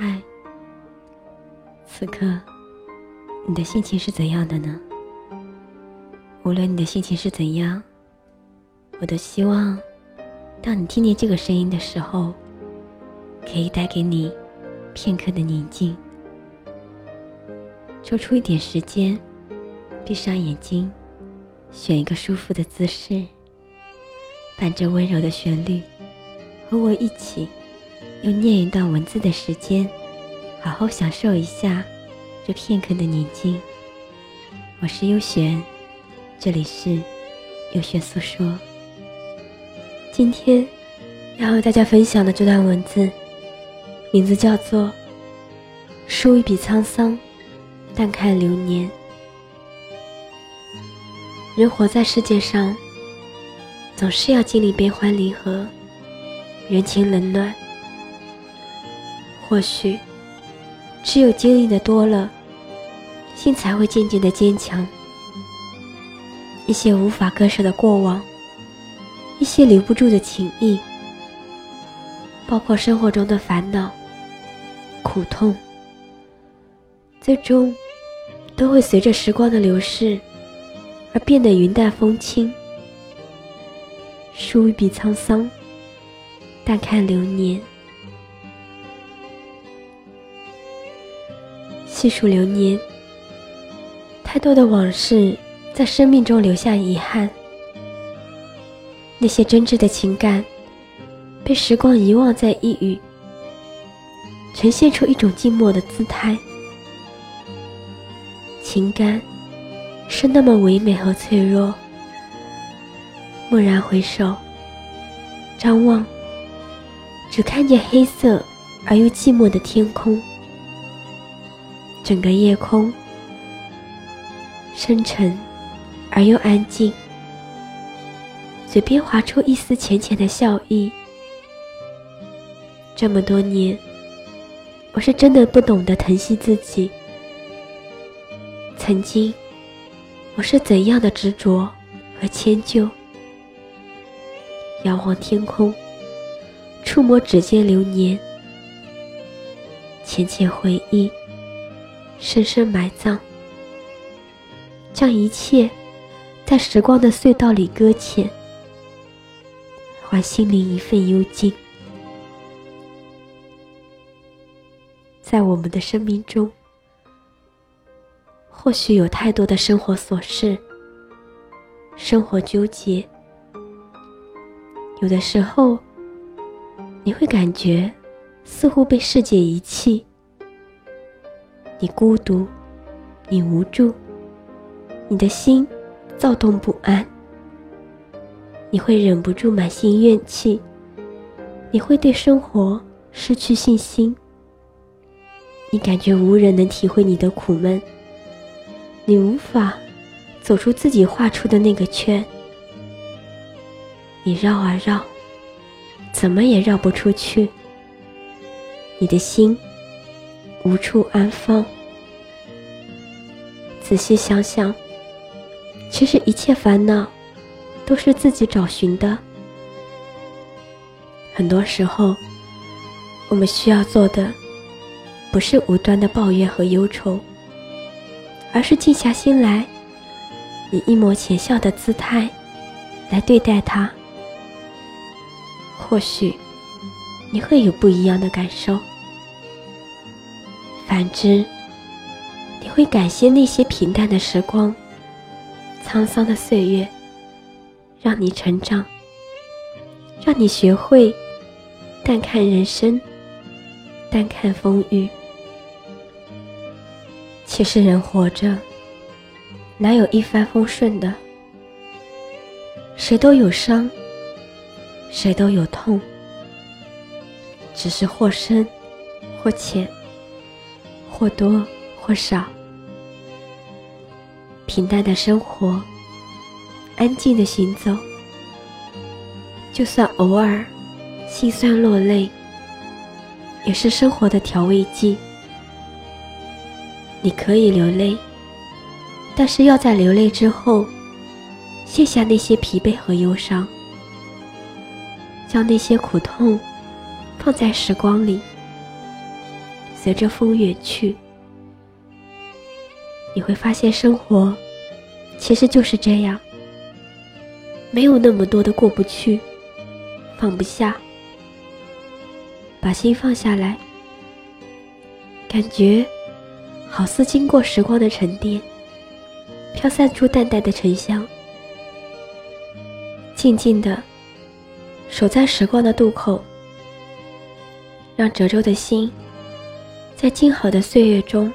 嗨，此刻你的心情是怎样的呢？无论你的心情是怎样，我都希望，当你听见这个声音的时候，可以带给你片刻的宁静。抽出一点时间，闭上眼睛，选一个舒服的姿势，伴着温柔的旋律，和我一起。用念一段文字的时间，好好享受一下这片刻的宁静。我是优璇，这里是优璇诉说。今天要和大家分享的这段文字，名字叫做《书一笔沧桑，淡看流年》。人活在世界上，总是要经历悲欢离合，人情冷暖。或许，只有经历的多了，心才会渐渐的坚强。一些无法割舍的过往，一些留不住的情谊，包括生活中的烦恼、苦痛，最终都会随着时光的流逝而变得云淡风轻。书一笔沧桑，淡看流年。细数流年，太多的往事在生命中留下遗憾。那些真挚的情感，被时光遗忘在一隅，呈现出一种静默的姿态。情感是那么唯美和脆弱。蓦然回首，张望，只看见黑色而又寂寞的天空。整个夜空深沉而又安静，嘴边划出一丝浅浅的笑意。这么多年，我是真的不懂得疼惜自己。曾经，我是怎样的执着和迁就？遥望天空，触摸指尖流年，浅浅回忆。深深埋葬，将一切在时光的隧道里搁浅，还心灵一份幽静。在我们的生命中，或许有太多的生活琐事、生活纠结，有的时候你会感觉似乎被世界遗弃。你孤独，你无助，你的心躁动不安，你会忍不住满心怨气，你会对生活失去信心，你感觉无人能体会你的苦闷，你无法走出自己画出的那个圈，你绕啊绕，怎么也绕不出去，你的心。无处安放。仔细想想，其实一切烦恼都是自己找寻的。很多时候，我们需要做的，不是无端的抱怨和忧愁，而是静下心来，以一抹浅笑的姿态来对待它。或许，你会有不一样的感受。反之，你会感谢那些平淡的时光、沧桑的岁月，让你成长，让你学会淡看人生，淡看风雨。其实人活着，哪有一帆风顺的？谁都有伤，谁都有痛，只是或深或浅。或多或少，平淡的生活，安静的行走，就算偶尔心酸落泪，也是生活的调味剂。你可以流泪，但是要在流泪之后，卸下那些疲惫和忧伤，将那些苦痛放在时光里。随着风远去。你会发现，生活其实就是这样，没有那么多的过不去、放不下。把心放下来，感觉好似经过时光的沉淀，飘散出淡淡的沉香。静静的守在时光的渡口，让褶皱的心在静好的岁月中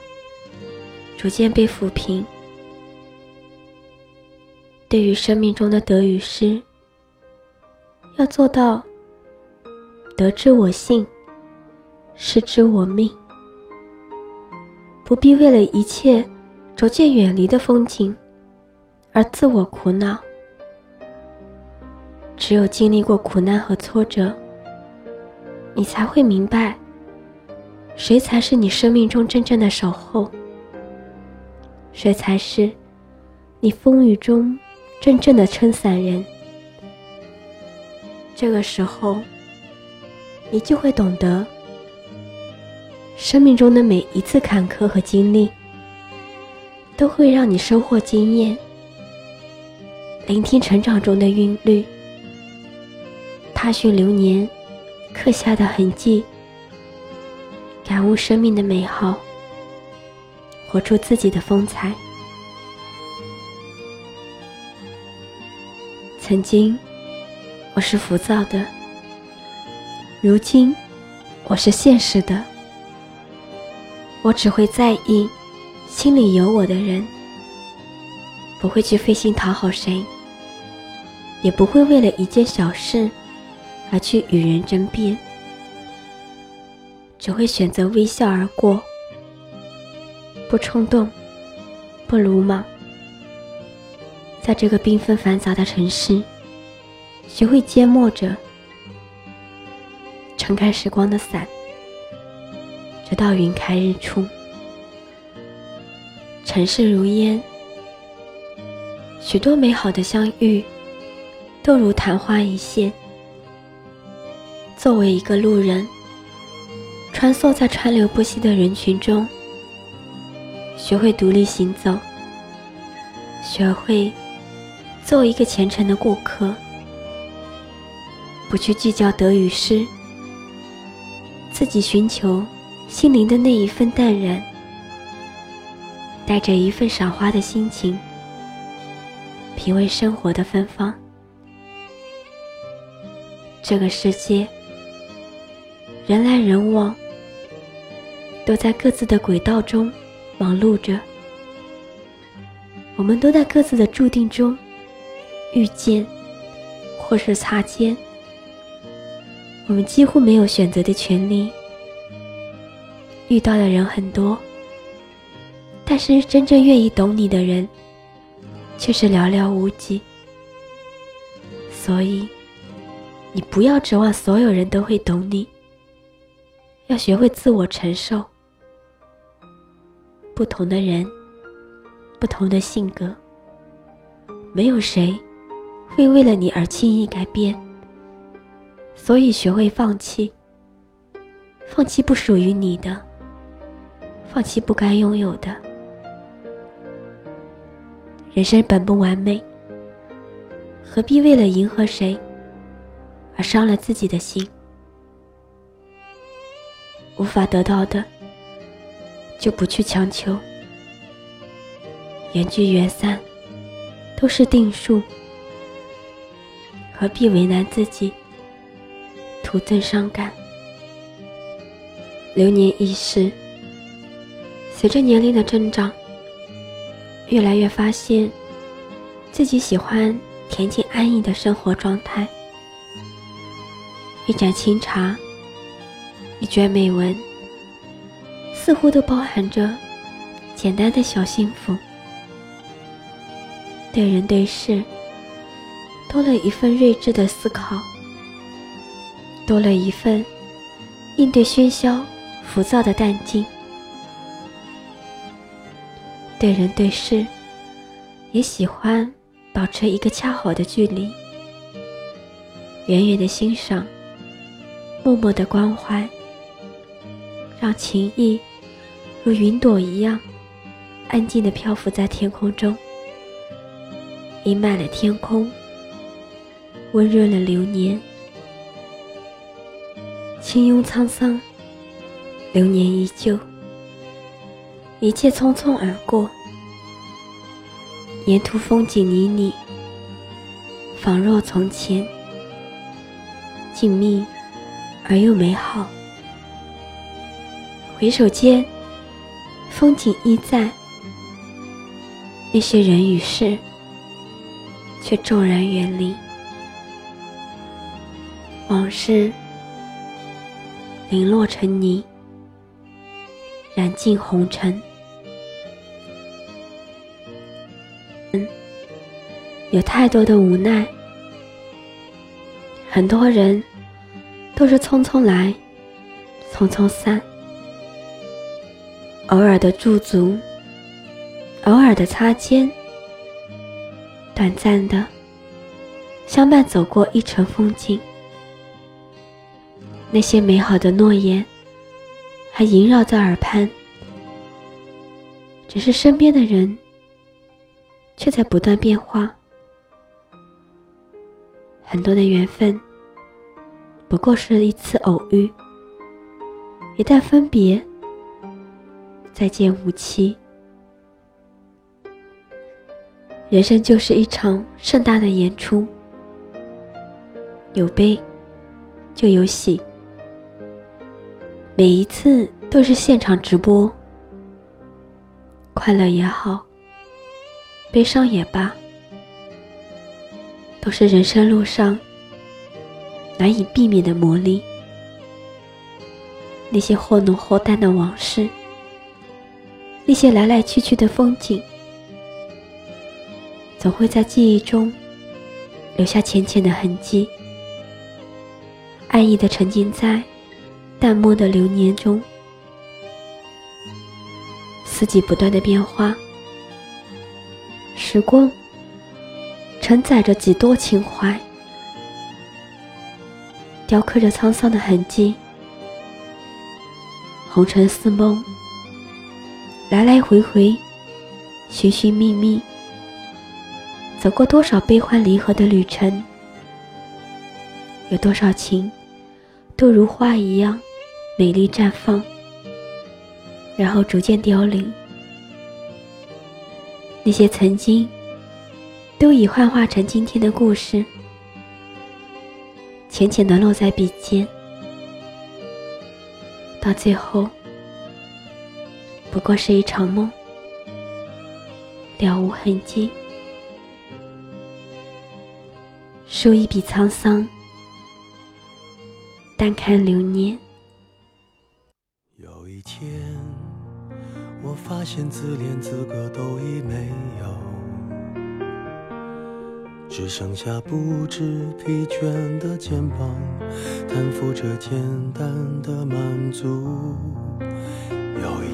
逐渐被抚平。对于生命中的得与失，要做到得之我幸。失之我命，不必为了一切逐渐远离的风景而自我苦恼。只有经历过苦难和挫折，你才会明白，谁才是你生命中真正的守候，谁才是你风雨中真正的撑伞人。这个时候，你就会懂得。生命中的每一次坎坷和经历，都会让你收获经验，聆听成长中的韵律，踏寻流年刻下的痕迹，感悟生命的美好，活出自己的风采。曾经，我是浮躁的；如今，我是现实的。我只会在意心里有我的人，不会去费心讨好谁，也不会为了一件小事而去与人争辩，只会选择微笑而过，不冲动，不鲁莽，在这个缤纷繁杂的城市，学会缄默着，撑开时光的伞。直到云开日出，尘世如烟，许多美好的相遇，都如昙花一现。作为一个路人，穿梭在川流不息的人群中，学会独立行走，学会做一个虔诚的顾客，不去计较得与失，自己寻求。心灵的那一份淡然，带着一份赏花的心情，品味生活的芬芳。这个世界，人来人往，都在各自的轨道中忙碌着。我们都在各自的注定中遇见，或是擦肩。我们几乎没有选择的权利。遇到的人很多，但是真正愿意懂你的人却是寥寥无几。所以，你不要指望所有人都会懂你，要学会自我承受。不同的人，不同的性格，没有谁会为了你而轻易改变。所以，学会放弃，放弃不属于你的。放弃不该拥有的。人生本不完美，何必为了迎合谁而伤了自己的心？无法得到的，就不去强求。缘聚缘散，都是定数，何必为难自己，徒增伤感？流年易逝。随着年龄的增长，越来越发现自己喜欢恬静安逸的生活状态。一盏清茶，一卷美文，似乎都包含着简单的小幸福。对人对事，多了一份睿智的思考，多了一份应对喧嚣浮躁的淡静。对人对事，也喜欢保持一个恰好的距离，远远的欣赏，默默的关怀，让情意如云朵一样安静地漂浮在天空中，阴霾了天空，温润了流年。轻拥沧桑，流年依旧，一切匆匆而过，沿途风景旖旎，仿若从前，静谧而又美好。回首间，风景依在，那些人与事却骤然远离，往事。零落成泥，染尽红尘。嗯，有太多的无奈，很多人都是匆匆来，匆匆散。偶尔的驻足，偶尔的擦肩，短暂的相伴走过一程风景。那些美好的诺言还萦绕在耳畔，只是身边的人却在不断变化。很多的缘分不过是一次偶遇，一旦分别，再见无期。人生就是一场盛大的演出，有悲就有喜。每一次都是现场直播，快乐也好，悲伤也罢，都是人生路上难以避免的磨砺。那些或浓或淡的往事，那些来来去去的风景，总会在记忆中留下浅浅的痕迹，安逸的沉浸在。淡漠的流年中，四季不断的变化，时光承载着几多情怀，雕刻着沧桑的痕迹。红尘似梦，来来回回，寻寻觅觅，走过多少悲欢离合的旅程，有多少情，都如花一样。美丽绽放，然后逐渐凋零。那些曾经，都已幻化成今天的故事，浅浅的落在笔尖，到最后，不过是一场梦，了无痕迹。书一笔沧桑，淡看流年。有一天，我发现自怜资格都已没有，只剩下不知疲倦的肩膀，担负着简单的满足。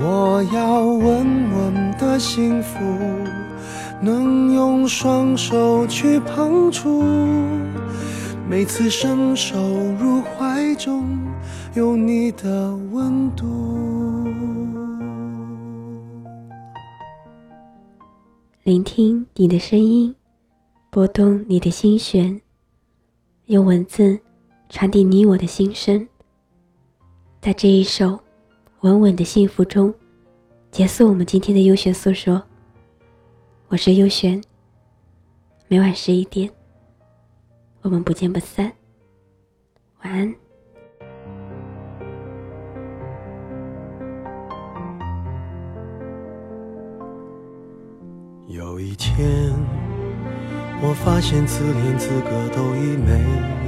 我要稳稳的幸福，能用双手去碰触，每次伸手入怀中有你的温度。聆听你的声音，拨动你的心弦，用文字传递你我的心声。在这一首稳稳的幸福中，结束我们今天的优选诉说。我是优璇，每晚十一点，我们不见不散。晚安。有一天，我发现自怜资格都已没有，